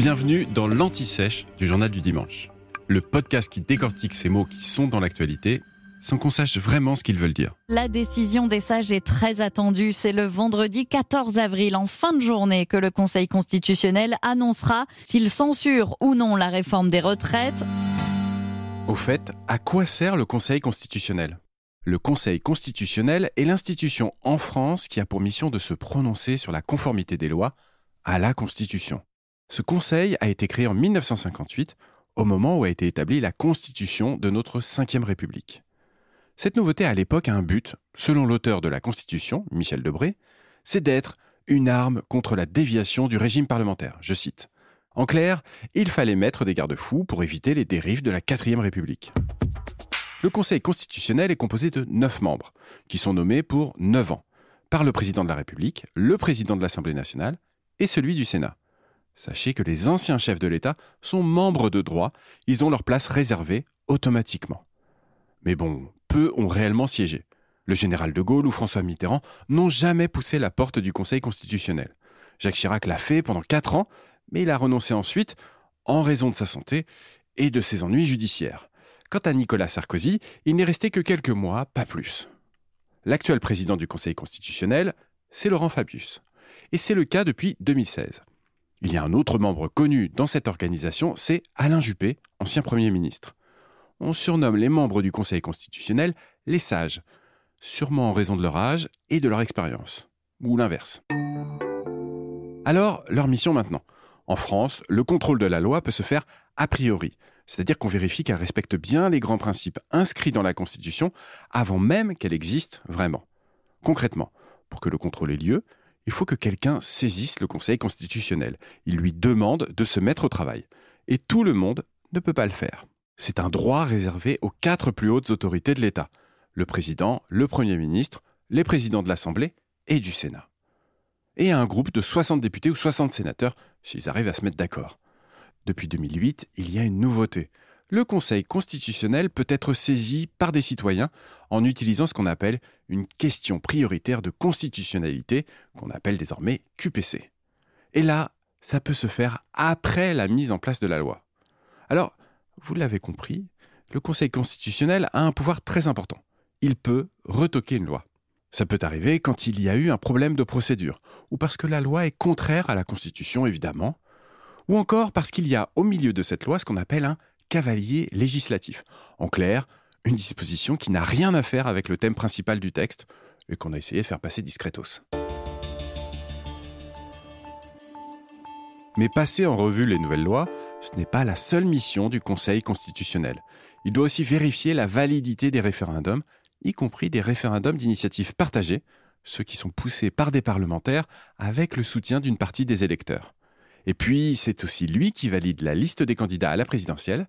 Bienvenue dans l'Anti-Sèche du Journal du Dimanche, le podcast qui décortique ces mots qui sont dans l'actualité sans qu'on sache vraiment ce qu'ils veulent dire. La décision des sages est très attendue. C'est le vendredi 14 avril, en fin de journée, que le Conseil constitutionnel annoncera s'il censure ou non la réforme des retraites. Au fait, à quoi sert le Conseil constitutionnel? Le Conseil constitutionnel est l'institution en France qui a pour mission de se prononcer sur la conformité des lois à la Constitution. Ce conseil a été créé en 1958, au moment où a été établie la Constitution de notre Ve République. Cette nouveauté à l'époque a un but, selon l'auteur de la Constitution, Michel Debré, c'est d'être une arme contre la déviation du régime parlementaire. Je cite. En clair, il fallait mettre des garde-fous pour éviter les dérives de la Quatrième République. Le Conseil constitutionnel est composé de neuf membres, qui sont nommés pour neuf ans, par le président de la République, le président de l'Assemblée nationale et celui du Sénat. Sachez que les anciens chefs de l'État sont membres de droit, ils ont leur place réservée automatiquement. Mais bon, peu ont réellement siégé. Le général de Gaulle ou François Mitterrand n'ont jamais poussé la porte du Conseil constitutionnel. Jacques Chirac l'a fait pendant quatre ans, mais il a renoncé ensuite en raison de sa santé et de ses ennuis judiciaires. Quant à Nicolas Sarkozy, il n'est resté que quelques mois, pas plus. L'actuel président du Conseil constitutionnel, c'est Laurent Fabius. Et c'est le cas depuis 2016. Il y a un autre membre connu dans cette organisation, c'est Alain Juppé, ancien Premier ministre. On surnomme les membres du Conseil constitutionnel les sages, sûrement en raison de leur âge et de leur expérience, ou l'inverse. Alors, leur mission maintenant. En France, le contrôle de la loi peut se faire a priori, c'est-à-dire qu'on vérifie qu'elle respecte bien les grands principes inscrits dans la Constitution avant même qu'elle existe vraiment. Concrètement, pour que le contrôle ait lieu, il faut que quelqu'un saisisse le Conseil constitutionnel. Il lui demande de se mettre au travail. Et tout le monde ne peut pas le faire. C'est un droit réservé aux quatre plus hautes autorités de l'État. Le président, le Premier ministre, les présidents de l'Assemblée et du Sénat. Et à un groupe de 60 députés ou 60 sénateurs, s'ils arrivent à se mettre d'accord. Depuis 2008, il y a une nouveauté le Conseil constitutionnel peut être saisi par des citoyens en utilisant ce qu'on appelle une question prioritaire de constitutionnalité, qu'on appelle désormais QPC. Et là, ça peut se faire après la mise en place de la loi. Alors, vous l'avez compris, le Conseil constitutionnel a un pouvoir très important. Il peut retoquer une loi. Ça peut arriver quand il y a eu un problème de procédure, ou parce que la loi est contraire à la Constitution, évidemment, ou encore parce qu'il y a au milieu de cette loi ce qu'on appelle un cavalier législatif. En clair, une disposition qui n'a rien à faire avec le thème principal du texte et qu'on a essayé de faire passer discretos. Mais passer en revue les nouvelles lois, ce n'est pas la seule mission du Conseil constitutionnel. Il doit aussi vérifier la validité des référendums, y compris des référendums d'initiative partagée, ceux qui sont poussés par des parlementaires avec le soutien d'une partie des électeurs. Et puis, c'est aussi lui qui valide la liste des candidats à la présidentielle,